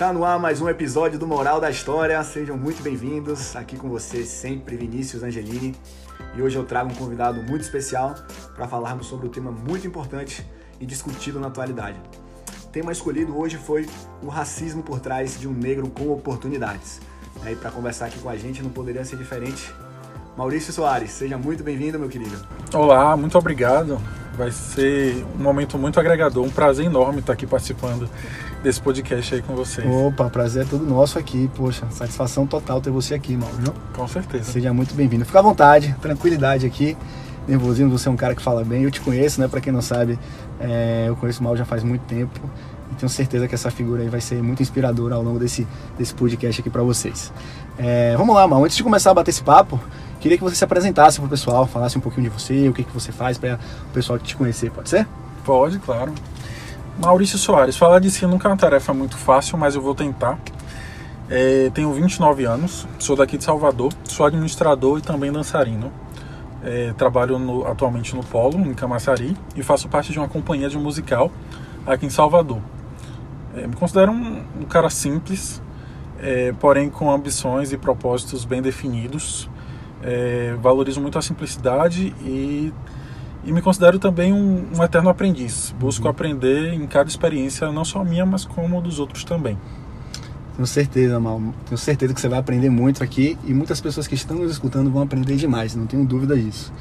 Está no ar mais um episódio do Moral da História. Sejam muito bem-vindos. Aqui com você sempre Vinícius Angelini. E hoje eu trago um convidado muito especial para falarmos sobre um tema muito importante e discutido na atualidade. O tema escolhido hoje foi o racismo por trás de um negro com oportunidades. E para conversar aqui com a gente não poderia ser diferente. Maurício Soares, seja muito bem-vindo, meu querido. Olá, muito obrigado. Vai ser um momento muito agregador, um prazer enorme estar aqui participando desse podcast aí com vocês. Opa, prazer é todo nosso aqui. Poxa, satisfação total ter você aqui, Maurício. Com certeza. Seja muito bem-vindo. Fica à vontade, tranquilidade aqui. Nervosismo, você é um cara que fala bem. Eu te conheço, né? Para quem não sabe, é, eu conheço o Mal já faz muito tempo. E tenho certeza que essa figura aí vai ser muito inspiradora ao longo desse, desse podcast aqui para vocês. É, vamos lá, Mal. Antes de começar a bater esse papo, queria que você se apresentasse para o pessoal, falasse um pouquinho de você, o que, que você faz para o pessoal te conhecer, pode ser? Pode, claro. Maurício Soares, falar de si nunca é uma tarefa muito fácil, mas eu vou tentar. É, tenho 29 anos, sou daqui de Salvador, sou administrador e também dançarino. É, trabalho no, atualmente no Polo, em Camaçari, e faço parte de uma companhia de musical aqui em Salvador. É, me considero um, um cara simples, é, porém com ambições e propósitos bem definidos. É, valorizo muito a simplicidade e e me considero também um, um eterno aprendiz. Busco uhum. aprender em cada experiência, não só minha, mas como dos outros também. Tenho certeza, Mal. Tenho certeza que você vai aprender muito aqui e muitas pessoas que estão nos escutando vão aprender demais, não tenho dúvida disso.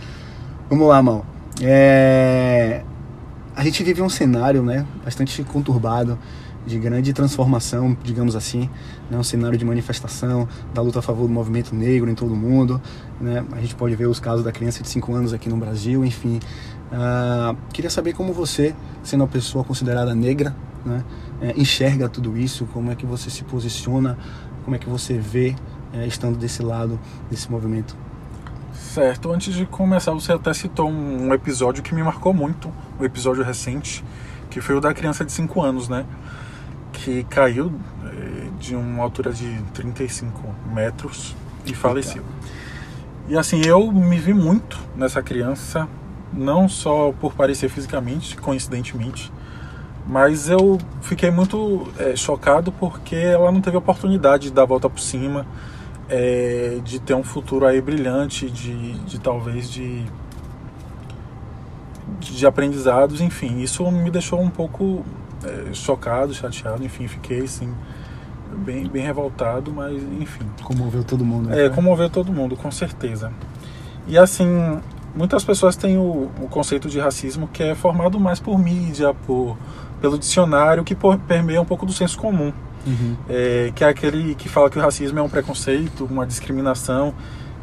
Vamos lá, Mal. É... A gente vive um cenário né, bastante conturbado de grande transformação, digamos assim, né? um cenário de manifestação da luta a favor do movimento negro em todo o mundo. Né? A gente pode ver os casos da criança de 5 anos aqui no Brasil, enfim. Uh, queria saber como você, sendo uma pessoa considerada negra, né? é, enxerga tudo isso, como é que você se posiciona, como é que você vê é, estando desse lado desse movimento. Certo, antes de começar, você até citou um episódio que me marcou muito, um episódio recente, que foi o da criança de 5 anos, né? Que caiu eh, de uma altura de 35 metros e faleceu. E assim, eu me vi muito nessa criança, não só por parecer fisicamente, coincidentemente, mas eu fiquei muito é, chocado porque ela não teve oportunidade de dar a volta por cima, é, de ter um futuro aí brilhante, de, de talvez de, de aprendizados, enfim, isso me deixou um pouco é, chocado, chateado, enfim, fiquei assim bem, bem revoltado, mas enfim. Comoveu todo mundo. Né? É, comoveu todo mundo, com certeza. E assim, muitas pessoas têm o, o, conceito de racismo que é formado mais por mídia, por, pelo dicionário, que por, permeia um pouco do senso comum. Uhum. É, que é aquele que fala que o racismo é um preconceito, uma discriminação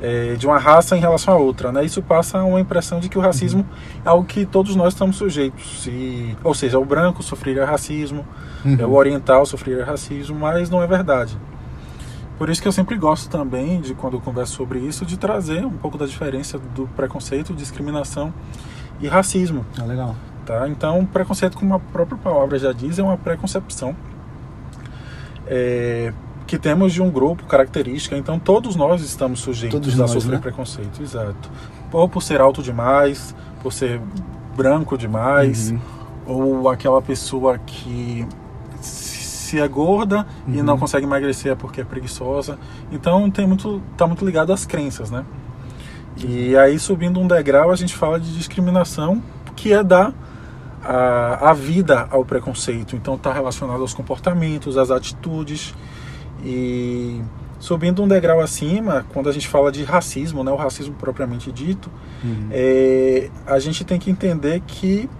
é, de uma raça em relação a outra. Né? Isso passa uma impressão de que o racismo uhum. é algo que todos nós estamos sujeitos. E, ou seja, o branco sofreria racismo, uhum. é, o oriental sofreria racismo, mas não é verdade. Por isso que eu sempre gosto também, de quando eu converso sobre isso, de trazer um pouco da diferença do preconceito, discriminação e racismo. Ah, legal. Tá? Então, preconceito, como a própria palavra já diz, é uma preconcepção. É, que temos de um grupo característica, então todos nós estamos sujeitos todos a nós, sofrer né? preconceito, exato. Ou por ser alto demais, por ser branco demais, uhum. ou aquela pessoa que se é gorda uhum. e não consegue emagrecer é porque é preguiçosa. Então tem muito, tá muito ligado às crenças, né? E aí subindo um degrau a gente fala de discriminação, que é dar a, a vida ao preconceito. Então está relacionado aos comportamentos, às atitudes e subindo um degrau acima, quando a gente fala de racismo, né, o racismo propriamente dito, uhum. é, a gente tem que entender que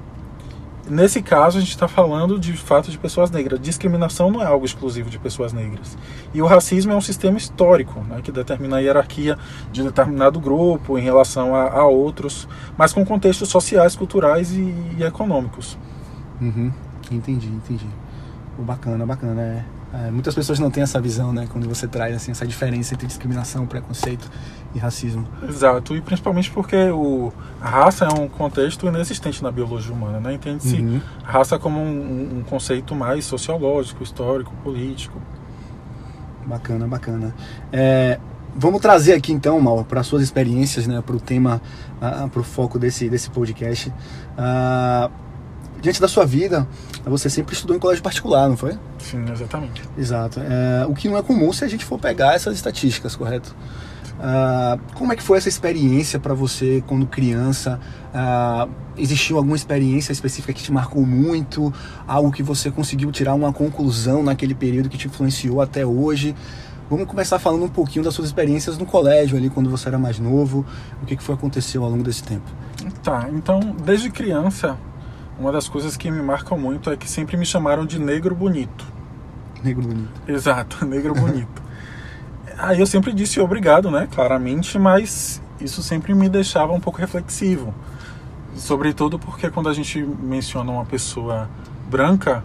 nesse caso a gente está falando de fato de pessoas negras. Discriminação não é algo exclusivo de pessoas negras. E o racismo é um sistema histórico né, que determina a hierarquia de determinado grupo em relação a, a outros, mas com contextos sociais, culturais e, e econômicos. Uhum. Entendi, entendi. Bacana, bacana. É é, muitas pessoas não têm essa visão, né? Quando você traz assim, essa diferença entre discriminação, preconceito e racismo. Exato, e principalmente porque o, a raça é um contexto inexistente na biologia humana, né? Entende-se uhum. raça como um, um, conceito mais sociológico, histórico, político. Bacana, bacana. É, vamos trazer aqui então, Mal, para suas experiências, né? Para o tema, uh, para o foco desse, desse podcast. Uh, diante da sua vida, você sempre estudou em colégio particular, não foi? Sim, exatamente. Exato. É, o que não é comum se a gente for pegar essas estatísticas, correto? Uh, como é que foi essa experiência para você quando criança? Uh, existiu alguma experiência específica que te marcou muito? Algo que você conseguiu tirar uma conclusão naquele período que te influenciou até hoje? Vamos começar falando um pouquinho das suas experiências no colégio ali, quando você era mais novo. O que, que foi aconteceu ao longo desse tempo? Tá, então, desde criança, uma das coisas que me marcam muito é que sempre me chamaram de negro bonito. Negro bonito. Exato, negro bonito. Aí eu sempre disse obrigado, né? Claramente, mas isso sempre me deixava um pouco reflexivo. Sobretudo porque quando a gente menciona uma pessoa branca,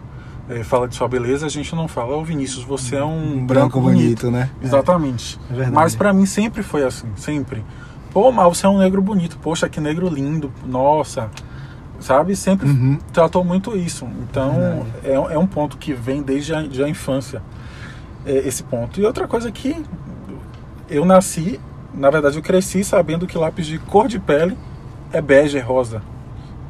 é, fala de sua beleza, a gente não fala, ô oh, Vinícius, você é um, um branco, branco bonito. bonito. né? Exatamente. É, é mas para mim sempre foi assim, sempre. Pô, mas você é um negro bonito, poxa, que negro lindo, nossa. Sabe? Sempre uhum. tratou muito isso. Então, é, é, um ponto que vem desde a, a infância é, esse ponto. E outra coisa que eu nasci, na verdade eu cresci sabendo que lápis de cor de pele é bege, é rosa.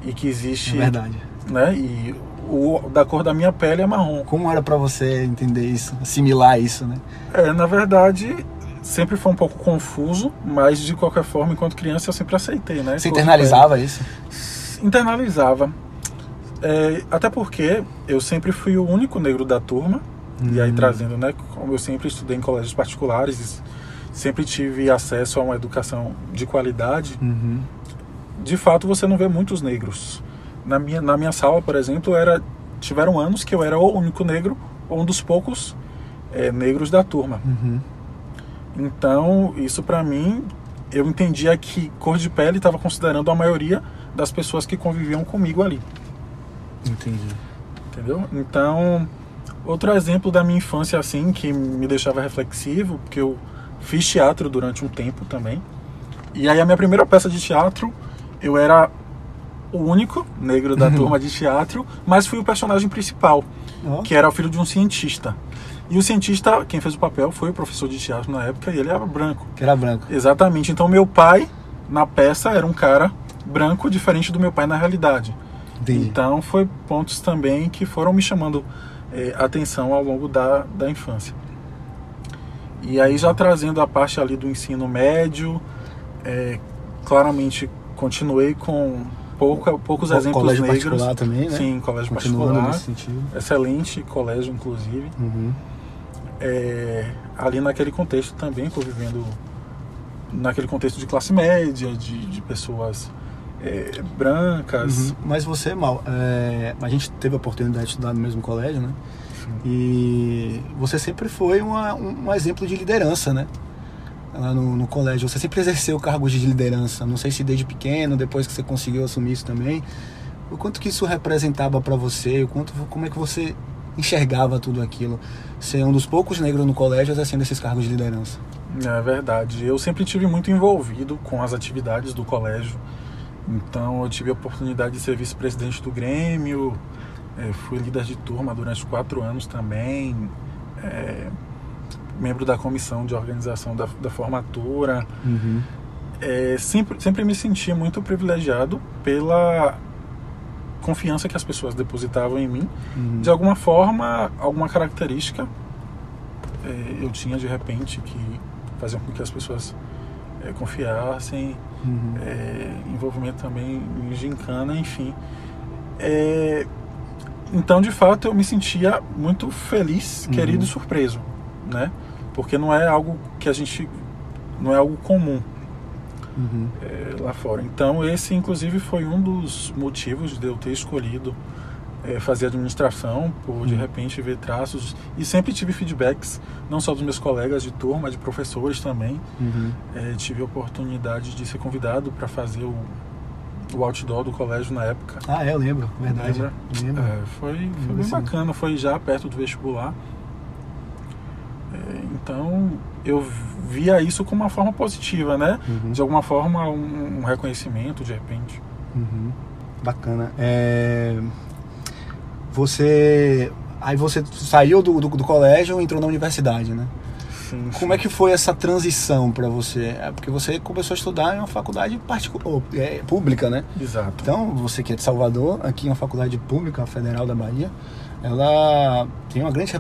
E que existe. É verdade. Né? E o da cor da minha pele é marrom. Como era para você entender isso, assimilar isso, né? É, na verdade, sempre foi um pouco confuso, mas de qualquer forma, enquanto criança eu sempre aceitei, né? Você internalizava isso? Internalizava. É, até porque eu sempre fui o único negro da turma e aí uhum. trazendo, né, como eu sempre estudei em colégios particulares, sempre tive acesso a uma educação de qualidade. Uhum. De fato, você não vê muitos negros. Na minha, na minha sala, por exemplo, era tiveram anos que eu era o único negro ou um dos poucos é, negros da turma. Uhum. Então, isso para mim, eu entendia que cor de pele estava considerando a maioria das pessoas que conviviam comigo ali. Entendi. Entendeu? Então, Outro exemplo da minha infância, assim, que me deixava reflexivo, porque eu fiz teatro durante um tempo também. E aí a minha primeira peça de teatro, eu era o único negro da turma de teatro, mas fui o personagem principal, oh. que era o filho de um cientista. E o cientista, quem fez o papel, foi o professor de teatro na época, e ele era branco. Que era branco. Exatamente. Então meu pai, na peça, era um cara branco, diferente do meu pai na realidade. Entendi. Então foi pontos também que foram me chamando é, atenção ao longo da, da infância. E aí já trazendo a parte ali do ensino médio, é, claramente continuei com pouca, poucos o exemplos colégio negros. particular também, né? Sim, colégio particular. Excelente colégio, inclusive. Uhum. É, ali naquele contexto também, convivendo naquele contexto de classe média, de, de pessoas é, brancas. Uhum. Mas você, Mal, é, a gente teve a oportunidade de estudar no mesmo colégio, né? Sim. E você sempre foi uma, um, um, exemplo de liderança, né? Lá no, no, colégio. Você sempre exerceu cargos de liderança. Não sei se desde pequeno, depois que você conseguiu assumir isso também. O quanto que isso representava para você? O quanto, como é que você enxergava tudo aquilo? Ser um dos poucos negros no colégio exercendo esses cargos de liderança. É verdade. Eu sempre tive muito envolvido com as atividades do colégio. Então eu tive a oportunidade de ser vice-presidente do Grêmio, é, fui líder de turma durante quatro anos também, é, membro da comissão de organização da, da formatura. Uhum. É, sempre, sempre me senti muito privilegiado pela confiança que as pessoas depositavam em mim. Uhum. De alguma forma, alguma característica é, eu tinha de repente que fazia com que as pessoas é, confiassem, uhum. é, envolvimento também em gincana, enfim. Então, de fato, eu me sentia muito feliz, uhum. querido e surpreso, né? Porque não é algo que a gente... não é algo comum uhum. É, lá fora. Então, esse, inclusive, foi um dos motivos de eu ter escolhido é, fazer administração, por de hum. repente ver traços. E sempre tive feedbacks, não só dos meus colegas de turma, de professores também. Uhum. É, tive a oportunidade de ser convidado para fazer o, o outdoor do colégio na época. Ah, é, eu lembro, verdade. Lembra? Lembro. É, foi foi bem bacana, foi já perto do vestibular. Então eu via isso como uma forma positiva, né? Uhum. De alguma forma, um, um reconhecimento de repente. Uhum. Bacana. É, você aí você saiu do, do, do colégio e entrou na universidade, né? Sim, Como sim. é que foi essa transição para você? É porque você começou a estudar em uma faculdade particular, é, pública, né? Exato. Então, você que é de Salvador, aqui em uma faculdade pública, Federal da Bahia, ela tem uma grande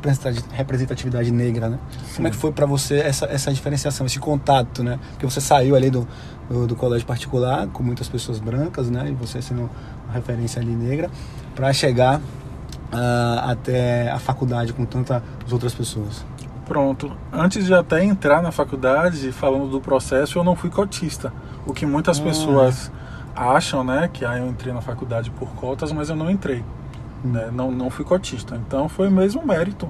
representatividade negra, né? Sim. Como é que foi para você essa, essa diferenciação, esse contato, né? Porque você saiu ali do, do, do, colégio particular, com muitas pessoas brancas, né? E você sendo uma referência ali negra, para chegar uh, até a faculdade com tantas outras pessoas. Pronto. Antes de até entrar na faculdade, falando do processo, eu não fui cotista. O que muitas ah. pessoas acham, né? Que ah, eu entrei na faculdade por cotas, mas eu não entrei né? não, não fui cotista. Então foi mesmo mérito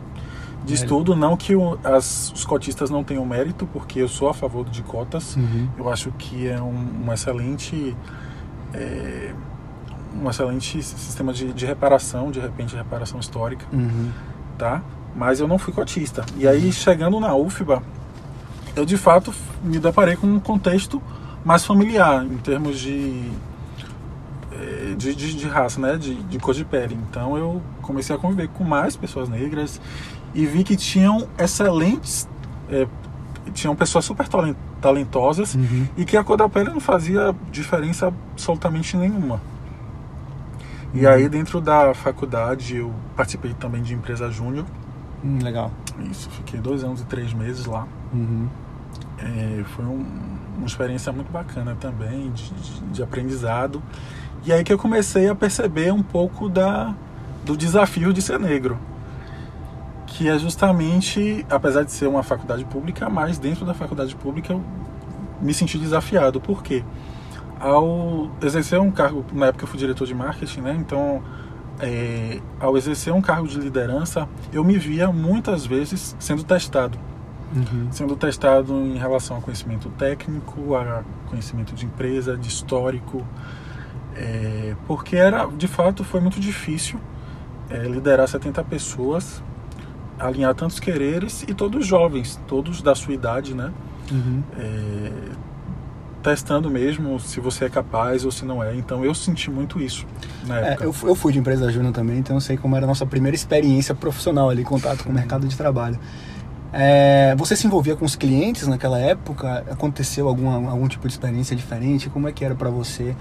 de estudo, não que o, as, os cotistas não tenham mérito, porque eu sou a favor de cotas. Uhum. Eu acho que é um, um excelente é, um excelente sistema de, de, reparação, de repente reparação histórica, uhum. tá? Mas eu não fui cotista. E aí chegando na UFBA, eu de fato me deparei com um contexto mais familiar em termos de de, de, de, raça, né? De, de cor de pele. Então eu comecei a conviver com mais pessoas negras e vi que tinham excelentes. É, tinham pessoas super talentosas uhum. e que a cor da pele não fazia diferença absolutamente nenhuma. Uhum. E aí, dentro da faculdade, eu participei também de empresa júnior. Hum, legal. Isso, fiquei dois anos e três meses lá. Uhum. É, foi um, uma experiência muito bacana também, de, de, de aprendizado. E aí que eu comecei a perceber um pouco da, do desafio de ser negro. Que é justamente, apesar de ser uma faculdade pública, mas dentro da faculdade pública eu me senti desafiado. Por quê? Ao exercer um cargo, na época eu fui diretor de marketing, né? Então, é, ao exercer um cargo de liderança, eu me via muitas vezes sendo testado. Uhum. Sendo testado em relação a conhecimento técnico, a conhecimento de empresa, de histórico, é, porque era, de fato, foi muito difícil é, liderar 70 pessoas, alinhar tantos quereres e todos jovens, todos da sua idade, né? Uhum. É, testando mesmo se você é capaz ou se não é. Então eu senti muito isso na é, época. É, eu, eu fui de empresa júnior também, então eu sei como era a nossa primeira experiência profissional ali, contato com o mercado de trabalho. É, você se envolvia com os clientes naquela época? Aconteceu alguma, algum tipo de experiência diferente? Como é que era para você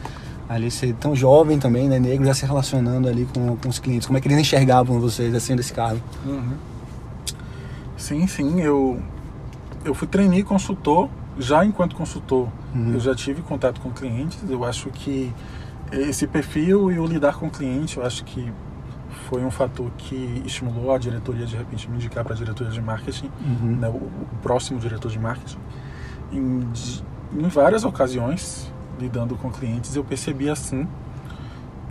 ali ser tão jovem também, né, negro, já se relacionando ali com, com os clientes? Como é que eles enxergavam vocês assim desse cargo? Uhum. Sim, sim, eu eu fui trainee consultor, já enquanto consultor, uhum. eu já tive contato com clientes. Eu acho que esse perfil e o lidar com o cliente, eu acho que foi um fator que estimulou a diretoria de repente me indicar para a diretoria de marketing, uhum. né, o, o, próximo diretor de marketing. Em, em várias ocasiões, lidando com clientes, eu percebi assim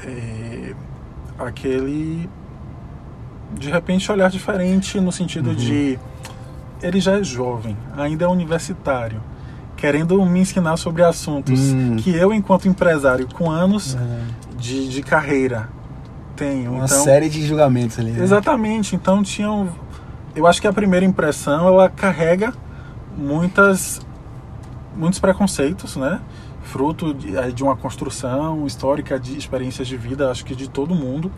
é, aquele de repente olhar diferente no sentido uhum. de ele já é jovem, ainda é universitário, querendo me ensinar sobre assuntos uhum. que eu, enquanto empresário com anos uhum. de, de carreira, tenho. Uma então, série de julgamentos ali. Né? Exatamente. Então tinham. Eu acho que a primeira impressão ela carrega muitas muitos preconceitos, né? Fruto de, eh, de uma construção histórica de experiências de vida, acho que de todo mundo.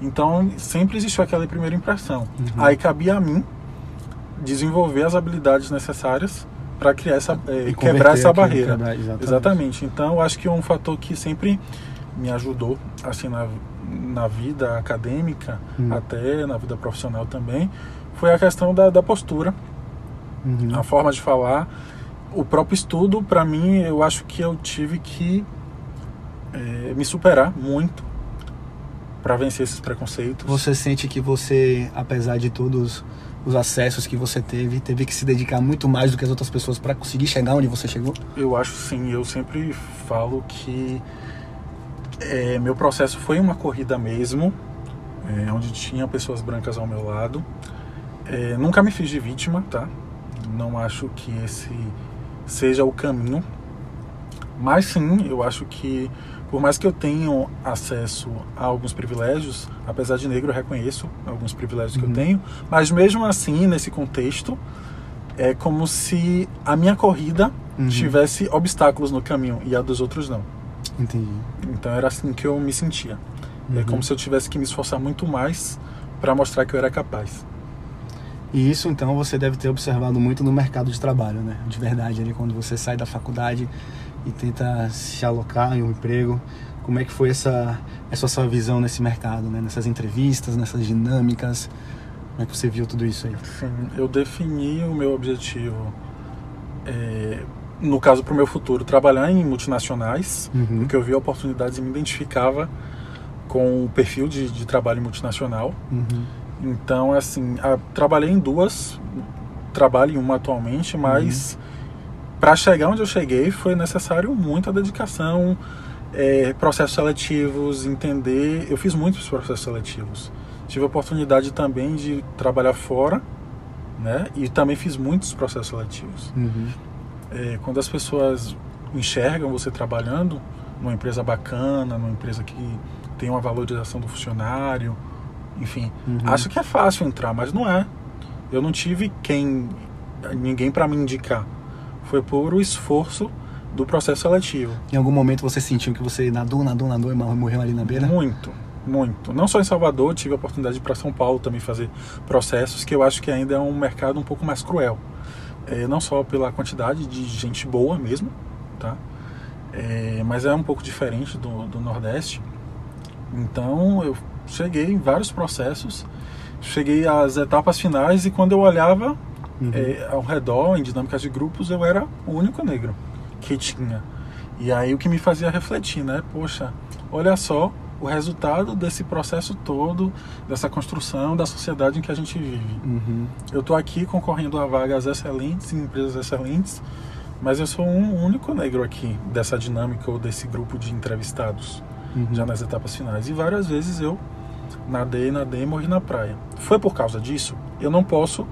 Então, sempre existiu aquela primeira impressão. Uhum. Aí cabia a mim desenvolver as habilidades necessárias para criar essa é, quebrar essa barreira. Quebrar, exatamente. exatamente. Então, acho que um fator que sempre me ajudou assim na, na vida acadêmica, uhum. até na vida profissional também, foi a questão da, da postura, uhum. a forma de falar o próprio estudo, para mim, eu acho que eu tive que é, me superar muito para vencer esses preconceitos. Você sente que você, apesar de todos os acessos que você teve, teve que se dedicar muito mais do que as outras pessoas para conseguir chegar onde você chegou? Eu acho sim. Eu sempre falo que é, meu processo foi uma corrida mesmo, é, onde tinha pessoas brancas ao meu lado. É, nunca me fiz de vítima, tá? Não acho que esse seja o caminho. Mas sim, eu acho que por mais que eu tenha acesso a alguns privilégios, apesar de negro, eu reconheço alguns privilégios uhum. que eu uhum. tenho, mas mesmo assim, nesse contexto, é como se a minha corrida uhum. tivesse obstáculos no caminho e a dos outros não. Entendi. Então era assim que eu me sentia. É uhum. É como se eu tivesse que me esforçar muito mais para mostrar que eu era capaz. E isso então você deve ter observado muito no mercado de trabalho, né? De verdade, ali quando você sai da faculdade e tenta se alocar em um emprego. Como é que foi essa, essa sua visão nesse mercado, né? Nessas entrevistas, nessas dinâmicas? Como é que você viu tudo isso aí? Sim, eu defini o meu objetivo, é, no caso para o meu futuro, trabalhar em multinacionais, uhum. porque eu vi oportunidades e me identificava com o perfil de, de trabalho multinacional. Uhum. Então, assim, a, trabalhei em duas, trabalho em uma atualmente, mas uhum. para chegar onde eu cheguei foi necessário muita dedicação, é, processos seletivos, entender. Eu fiz muitos processos seletivos. Tive a oportunidade também de trabalhar fora, né? E também fiz muitos processos seletivos. Uhum. É, quando as pessoas enxergam você trabalhando numa empresa bacana, numa empresa que tem uma valorização do funcionário, enfim, uhum. acho que é fácil entrar, mas não é. Eu não tive quem, ninguém para me indicar. Foi por o esforço do processo seletivo. Em algum momento você sentiu que você nadou, nadou, nadou e morreu ali na beira? Muito, muito. Não só em Salvador, tive a oportunidade de ir para São Paulo também fazer processos, que eu acho que ainda é um mercado um pouco mais cruel. É, não só pela quantidade de gente boa mesmo, tá? É, mas é um pouco diferente do, do Nordeste. Então eu cheguei em vários processos, cheguei às etapas finais e quando eu olhava uhum. é, ao redor, em dinâmicas de grupos, eu era o único negro que tinha. E aí o que me fazia refletir, né? Poxa, olha só o resultado desse processo todo, dessa construção da sociedade em que a gente vive. Uhum. Eu estou aqui concorrendo a vagas excelentes em empresas excelentes, mas eu sou um único negro aqui dessa dinâmica ou desse grupo de entrevistados, uhum. já nas etapas finais. E várias vezes eu nadei, nadei e morri na praia. Foi por causa disso? Eu não posso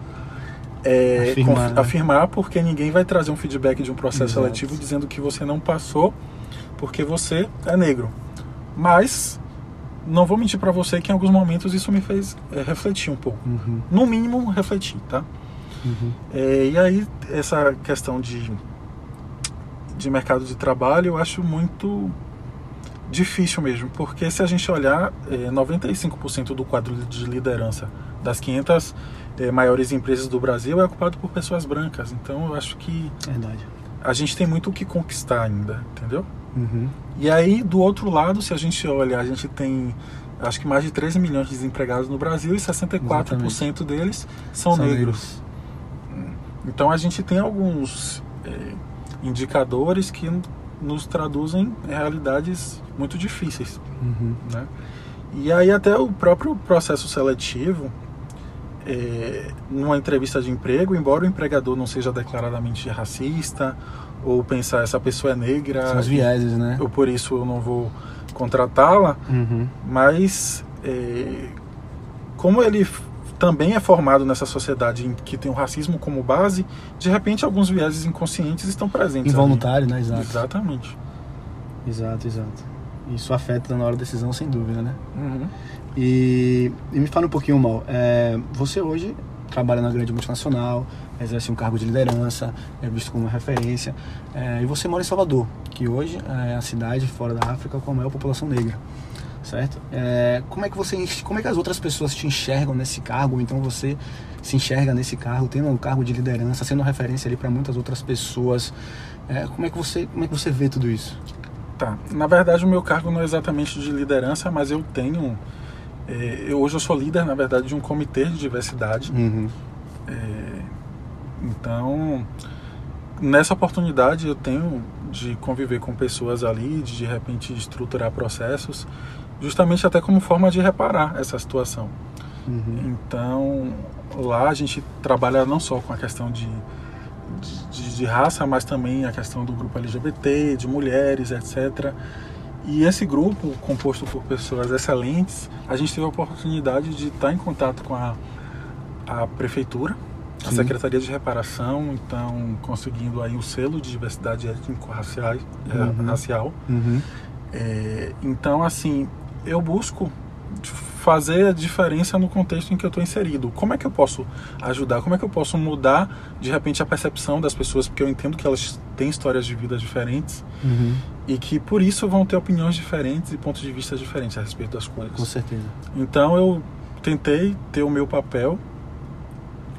é, afirmar, né? afirmar, porque ninguém vai trazer um feedback de um processo Exato. seletivo dizendo que você não passou porque você é negro. Mas não vou mentir para você que em alguns momentos isso me fez é, refletir um pouco. Uhum. No mínimo, refletir, tá? Uhum. É, e aí, essa questão de, de mercado de trabalho eu acho muito difícil mesmo, porque se a gente olhar, é, 95% do quadro de liderança das 500 é, maiores empresas do Brasil é ocupado por pessoas brancas. Então eu acho que Verdade. a gente tem muito o que conquistar ainda, entendeu? Uhum. E aí, do outro lado, se a gente olha, a gente tem acho que mais de 13 milhões de desempregados no Brasil e 64% Exatamente. deles são, são negros. negros. Então a gente tem alguns é, indicadores que nos traduzem realidades muito difíceis. Uhum. Né? E aí até o próprio processo seletivo, é, numa entrevista de emprego, embora o empregador não seja declaradamente racista ou pensar essa pessoa é negra, são os vieses, né? Ou por isso eu não vou contratá-la, uhum. mas é, como ele também é formado nessa sociedade que tem o racismo como base, de repente alguns vieses inconscientes estão presentes. Involuntário, ali. né? Exato. Exatamente. Exato, exato. Isso afeta na hora da decisão, sem dúvida, né? Uhum. E, e, me fala um pouquinho, Mal. É, você hoje trabalha na grande multinacional, exerce um cargo de liderança, é visto como uma referência, é, e você mora em Salvador, que hoje é a cidade fora da África com a maior população negra certo? É, como é que você, como é que as outras pessoas te enxergam nesse cargo? Ou então você se enxerga nesse cargo, tendo um cargo de liderança, sendo referência ali para muitas outras pessoas? É, como é que você, como é que você vê tudo isso? Tá. Na verdade, o meu cargo não é exatamente de liderança, mas eu tenho. É, eu, hoje eu sou líder, na verdade, de um comitê de diversidade. Uhum. É, então, nessa oportunidade, eu tenho de conviver com pessoas ali, de de repente estruturar processos justamente até como forma de reparar essa situação. Uhum. Então, lá a gente trabalha não só com a questão de, de, de, raça, mas também a questão do grupo LGBT, de mulheres, etc. E esse grupo, composto por pessoas excelentes, a gente teve a oportunidade de estar em contato com a, a prefeitura, a Sim. Secretaria de Reparação, então conseguindo aí o selo de diversidade étnico-racial. Uhum. Racial. Uhum. É, então, assim, eu busco fazer a diferença no contexto em que eu estou inserido. Como é que eu posso ajudar? Como é que eu posso mudar de repente a percepção das pessoas? Porque eu entendo que elas têm histórias de vida diferentes uhum. e que por isso vão ter opiniões diferentes e pontos de vista diferentes a respeito das coisas. Com certeza. Então eu tentei ter o meu papel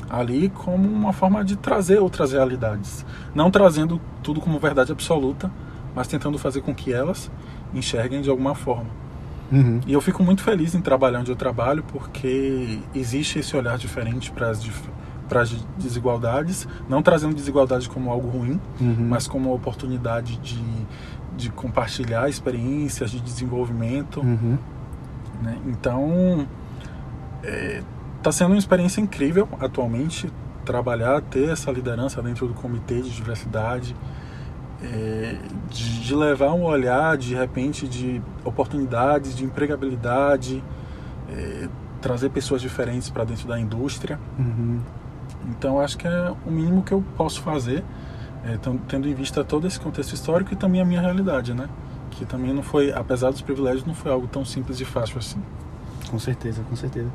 ali como uma forma de trazer outras realidades. Não trazendo tudo como verdade absoluta, mas tentando fazer com que elas enxerguem de alguma forma. Uhum. E eu fico muito feliz em trabalhar onde eu trabalho porque existe esse olhar diferente para as para as desigualdades, não trazendo desigualdade como algo ruim, uhum. mas como uma oportunidade de, de compartilhar experiências de desenvolvimento. Uhum. Né? Então, está é, sendo uma experiência incrível atualmente trabalhar, ter essa liderança dentro do comitê de diversidade, é, de, de, levar um olhar de repente de oportunidades, de empregabilidade, é, trazer pessoas diferentes para dentro da indústria. Uhum. Então acho que é o mínimo que eu posso fazer, é, tendo em vista todo esse contexto histórico e também a minha realidade, né? Que também não foi, apesar dos privilégios, não foi algo tão simples e fácil assim. Com certeza, com certeza.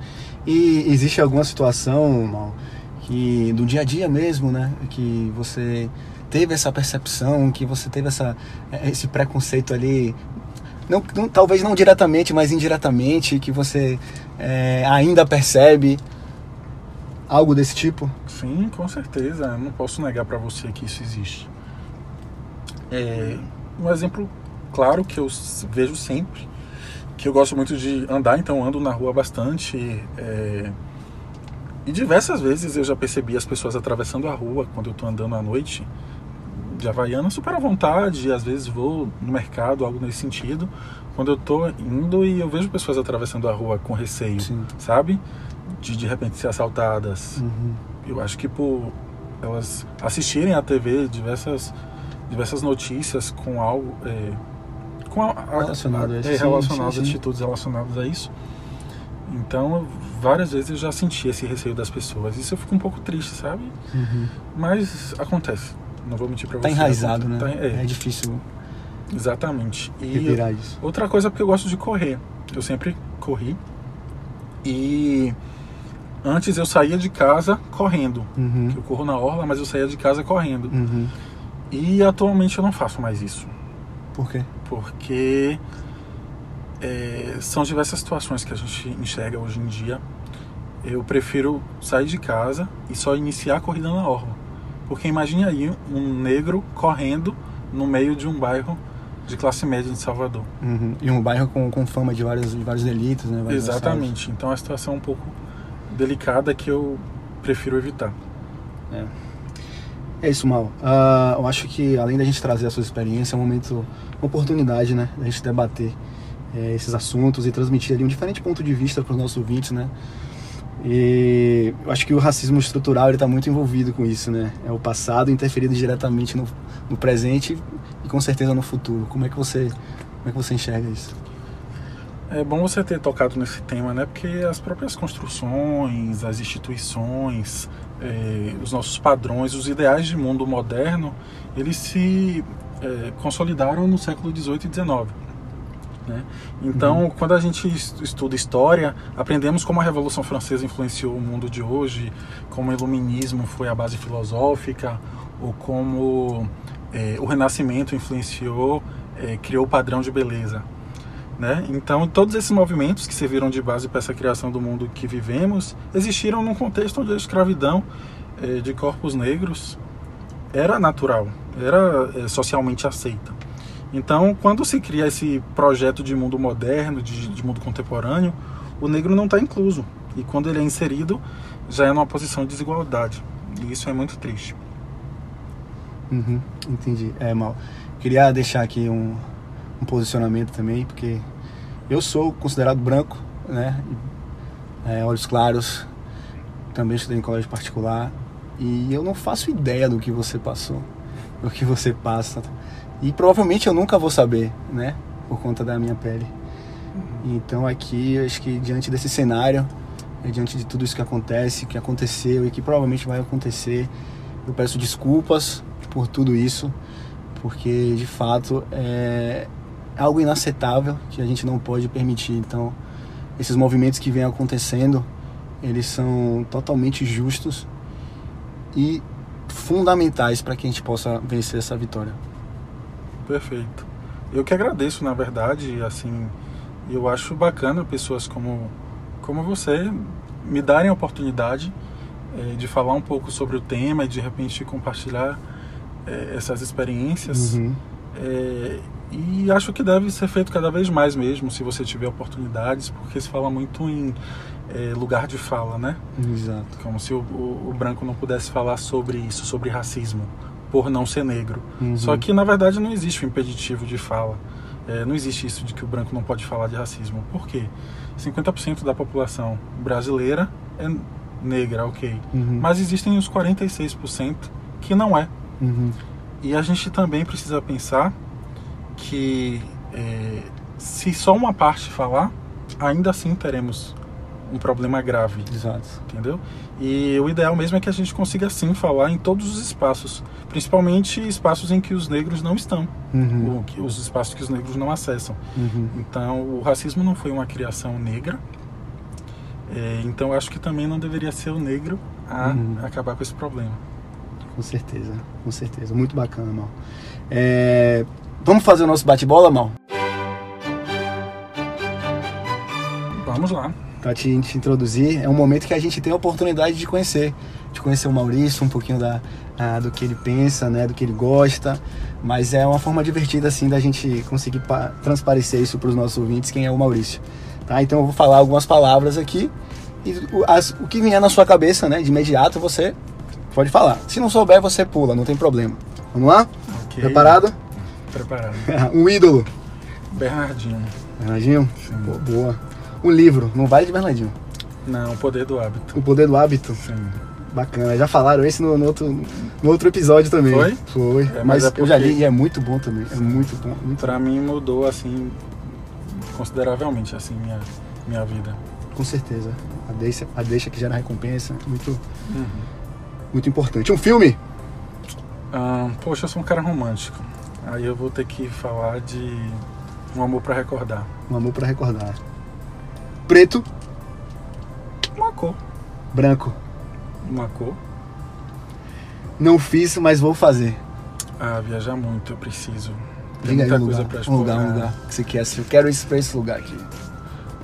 E existe alguma situação, Mal, que do dia a dia mesmo, né, que você teve essa percepção, que você teve essa, é, esse preconceito ali, não, não talvez não diretamente, mas indiretamente, que você é, ainda percebe algo desse tipo? Sim, com certeza. Eu não posso negar para você que isso existe. É, um exemplo claro que eu vejo sempre, que eu gosto muito de andar, então ando na rua bastante. É, e diversas vezes eu já percebi as pessoas atravessando a rua quando eu estou andando à noite de Havaiana super à vontade, às vezes vou no mercado, algo nesse sentido. Quando eu estou indo e eu vejo pessoas atravessando a rua com receio, Sim. sabe? De de repente ser assaltadas. Uhum. Eu acho que por elas assistirem à TV diversas diversas notícias com algo é, com a, a, relacionado a, é, relacionado sim, sim, atitudes relacionadas a isso. Então, várias vezes eu já senti esse receio das pessoas. Isso eu fico um pouco triste, sabe? Uhum. Mas acontece. Não vou mentir pra tá você. Enraizado, né? Tá enraizado, né? É. é difícil Exatamente. E isso. outra coisa é porque eu gosto de correr. Eu sempre corri. E antes eu saía de casa correndo. Uhum. Eu corro na orla, mas eu saía de casa correndo. Uhum. E atualmente eu não faço mais isso. Por quê? Porque é, são diversas situações que a gente enxerga hoje em dia. Eu prefiro sair de casa e só iniciar a corrida na orla. Porque imagine aí um negro correndo no meio de um bairro de classe média em Salvador. Uhum. E um bairro com, com fama de vários, de vários delitos, né? Vários Exatamente. Assaltos. Então é uma situação um pouco delicada que eu prefiro evitar. É. É isso, Mal. Uh, eu acho que além da gente trazer a sua experiência, é um momento, uma oportunidade, né? Da gente debater é, esses assuntos e transmitir ali um diferente ponto de vista para os nossos ouvintes, né? E eu acho que o racismo estrutural está muito envolvido com isso, né? É o passado interferido diretamente no, no presente e com certeza no futuro. Como é que você, como é que você enxerga isso? É bom você ter tocado nesse tema, né? Porque as próprias construções, as instituições, é, os nossos padrões, os ideais de mundo moderno, eles se é, consolidaram no século XVIII e XIX. Né? Então, uhum. quando a gente estuda história, aprendemos como a Revolução Francesa influenciou o mundo de hoje, como o Iluminismo foi a base filosófica, ou como é, o Renascimento influenciou, é, criou o padrão de beleza. Né? Então, todos esses movimentos que serviram de base para essa criação do mundo que vivemos existiram num contexto onde a escravidão é, de corpos negros era natural, era socialmente aceita. Então, quando se cria esse projeto de mundo moderno, de, de mundo contemporâneo, o negro não está incluso. E quando ele é inserido, já é numa posição de desigualdade. E isso é muito triste. Uhum, entendi. É mal. Queria deixar aqui um, um posicionamento também, porque eu sou considerado branco, né? É, olhos claros, também estudei em colégio particular e eu não faço ideia do que você passou, do que você passa. E provavelmente eu nunca vou saber, né? Por conta da minha pele. Então aqui, acho que diante desse cenário, né, diante de tudo isso que acontece, que aconteceu e que provavelmente vai acontecer, eu peço desculpas por tudo isso, porque de fato é, algo inaceitável que a gente não pode permitir. Então, esses movimentos que vêm acontecendo, eles são totalmente justos e fundamentais para que a gente possa vencer essa vitória. Perfeito. Eu que agradeço, na verdade, assim, eu acho bacana pessoas como como você me darem a oportunidade é, de falar um pouco sobre o tema e de repente compartilhar é, essas experiências. Uhum. É, e acho que deve ser feito cada vez mais mesmo, se você tiver oportunidades, porque se fala muito em é, lugar de fala, né? Exato. Como se o, o, o, branco não pudesse falar sobre isso, sobre racismo, por não ser negro. Uhum. Só que, na verdade, não existe um impeditivo de fala. É, não existe isso de que o branco não pode falar de racismo. Por quê? 50% da população brasileira é negra, ok. Uhum. Mas existem os 46% que não é. Uhum. E a gente também precisa pensar que é, se só uma parte falar, ainda assim teremos um problema grave. Exato. Entendeu? E o ideal mesmo é que a gente consiga sim falar em todos os espaços, principalmente espaços em que os negros não estão, uhum. os espaços que os negros não acessam. Uhum. Então, o racismo não foi uma criação negra. É, então, acho que também não deveria ser o negro a uhum. acabar com esse problema. Com certeza, com certeza. Muito bacana, Mal. É... Vamos fazer o nosso bate-bola, Mal? Vamos lá para te, te, introduzir. É um momento que a gente tem a oportunidade de conhecer, de conhecer o Maurício, um pouquinho da, a, do que ele pensa, né, do que ele gosta. Mas é uma forma divertida assim da gente conseguir transparecer isso para os nossos ouvintes, quem é o Maurício. Tá? Então eu vou falar algumas palavras aqui e o, as, o que vier na sua cabeça, né, de imediato você pode falar. Se não souber, você pula, não tem problema. Vamos lá? Okay. Preparado? Preparado. um ídolo. Bernardinho. Bernardinho? Sim. Boa. O livro, não vale de Bernardinho. Não, O Poder do Hábito. O Poder do Hábito? Sim. Bacana, já falaram esse no, no outro, no outro episódio também. Foi? Foi. É, mas, mas é eu já li e é muito bom também. É muito bom. Muito pra bom. mim mudou, assim, consideravelmente, assim, minha, minha vida. Com certeza. A deixa, a deixa que gera recompensa, muito, uhum. muito importante. Um filme? Ah, poxa, eu sou um cara romântico. Aí eu vou ter que falar de Um Amor para Recordar. Um Amor para Recordar. Preto. Uma cor. Branco. Uma cor. Não fiz, mas vou fazer. Ah, viajar muito, eu preciso. Tem Diga muita um coisa lugar, pra Um lugar, um lugar que você quer. Eu quero ir pra esse lugar aqui.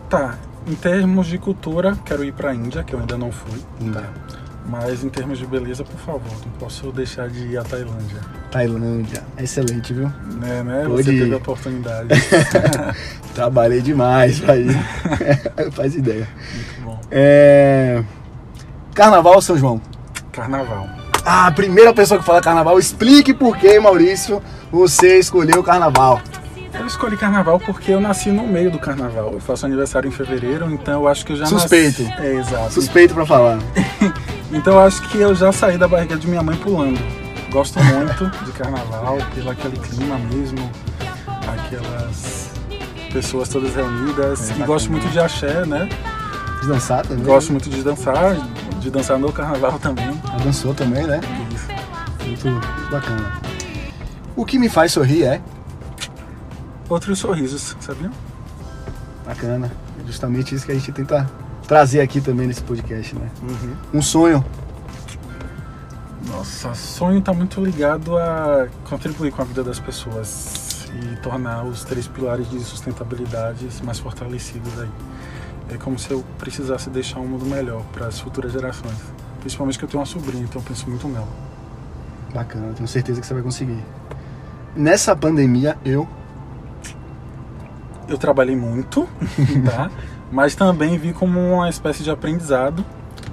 Tá. Em termos de cultura, quero ir pra Índia, que eu ainda não fui. Tá. Mas em termos de beleza, por favor, não posso deixar de ir à Tailândia. Tailândia, excelente, viu? É, né? Pode Você ir. teve a oportunidade. Trabalhei demais pra ir. Faz ideia. Muito bom. É... Carnaval ou São João? Carnaval. Ah, a primeira pessoa que fala carnaval, explique por que, Maurício, você escolheu o carnaval. Eu escolhi carnaval porque eu nasci no meio do carnaval. Eu faço aniversário em fevereiro, então eu acho que eu já Suspeito. nasci. É, exato. Suspeito para falar. então eu acho que eu já saí da barriga de minha mãe pulando. Gosto muito de carnaval, pelo aquele clima mesmo, aquelas pessoas todas reunidas. É, e gosto muito de axé, né? De dançar também? Gosto muito de dançar, de dançar no carnaval também. Já dançou também, né? Isso. Muito bacana. O que me faz sorrir é outros sorrisos, sabia? Bacana. É justamente isso que a gente tenta trazer aqui também nesse podcast, né? Uhum. Um sonho. Nossa, sonho está muito ligado a contribuir com a vida das pessoas e tornar os três pilares de sustentabilidade mais fortalecidos aí. É como se eu precisasse deixar um mundo melhor para as futuras gerações. Principalmente que eu tenho uma sobrinha, então eu penso muito nela. Bacana, tenho certeza que você vai conseguir. Nessa pandemia, eu eu trabalhei muito, tá? Mas também vi como uma espécie de aprendizado.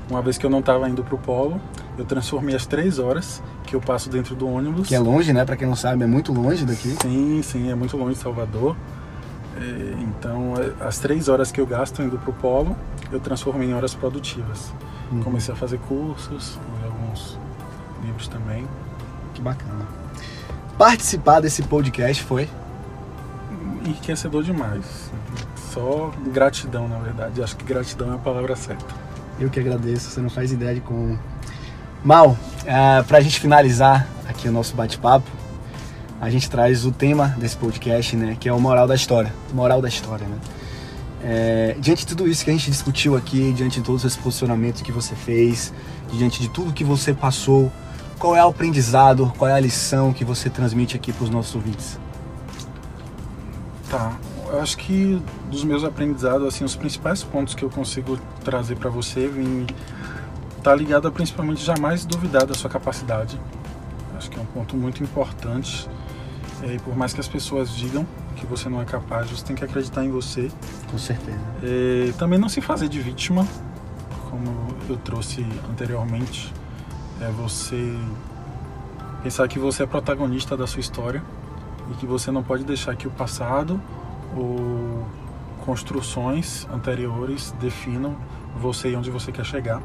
Uma vez que eu não estava indo para o polo, eu transformei as três horas que eu passo dentro do ônibus. Que é longe, né? Para quem não sabe, é muito longe daqui. Sim, sim, é muito longe de Salvador. É, então, é, as três horas que eu gasto indo para o polo, eu transformei em horas produtivas. Uhum. Comecei a fazer cursos, alguns livros também. Que bacana. Participar desse podcast foi enriquecedor demais. Só gratidão, na verdade. Acho que gratidão é a palavra certa. Eu que agradeço, você não faz ideia de como. Mal, uh, pra gente finalizar aqui o nosso bate-papo, a gente traz o tema desse podcast, né? Que é o moral da história. Moral da história, né? É, diante de tudo isso que a gente discutiu aqui, diante de todos esses posicionamentos que você fez, diante de tudo que você passou, qual é o aprendizado, qual é a lição que você transmite aqui para os nossos ouvintes? Tá. Eu acho que dos meus aprendizados, assim, os principais pontos que eu consigo trazer para você vêm está ligada principalmente jamais duvidar da sua capacidade. Acho que é um ponto muito importante. É, e por mais que as pessoas digam que você não é capaz, você tem que acreditar em você. Com certeza. É, também não se fazer de vítima, como eu trouxe anteriormente. É você pensar que você é protagonista da sua história e que você não pode deixar que o passado ou construções anteriores definam você e onde você quer chegar.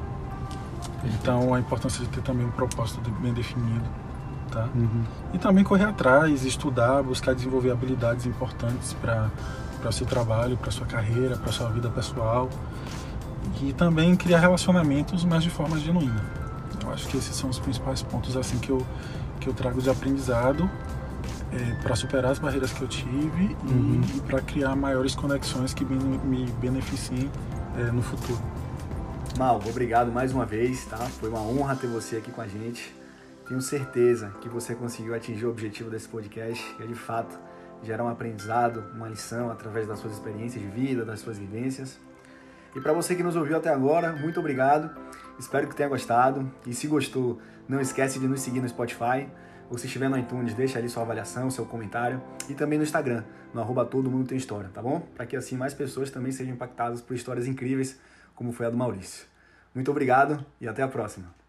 Então a importância de ter também um propósito bem definido, tá? Uhum. E também correr atrás, estudar, buscar desenvolver habilidades importantes para para seu trabalho, para sua carreira, para sua vida pessoal e também criar relacionamentos, mas de forma genuína. Eu acho que esses são os principais pontos assim que eu que eu trago de aprendizado é, para superar as barreiras que eu tive uhum. e, e para criar maiores conexões que me, me beneficiem é, no futuro. Mal, obrigado mais uma vez, tá? Foi uma honra ter você aqui com a gente. Tenho certeza que você conseguiu atingir o objetivo desse podcast, que é de fato gerar um aprendizado, uma lição através das suas experiências de vida, das suas vivências. E para você que nos ouviu até agora, muito obrigado. Espero que tenha gostado. E se gostou, não esquece de nos seguir no Spotify. Ou se estiver no iTunes, deixa ali sua avaliação, seu comentário. E também no Instagram, no arroba todo mundo tem história, tá bom? Para que assim mais pessoas também sejam impactadas por histórias incríveis, como foi a do Maurício. Muito obrigado e até a próxima.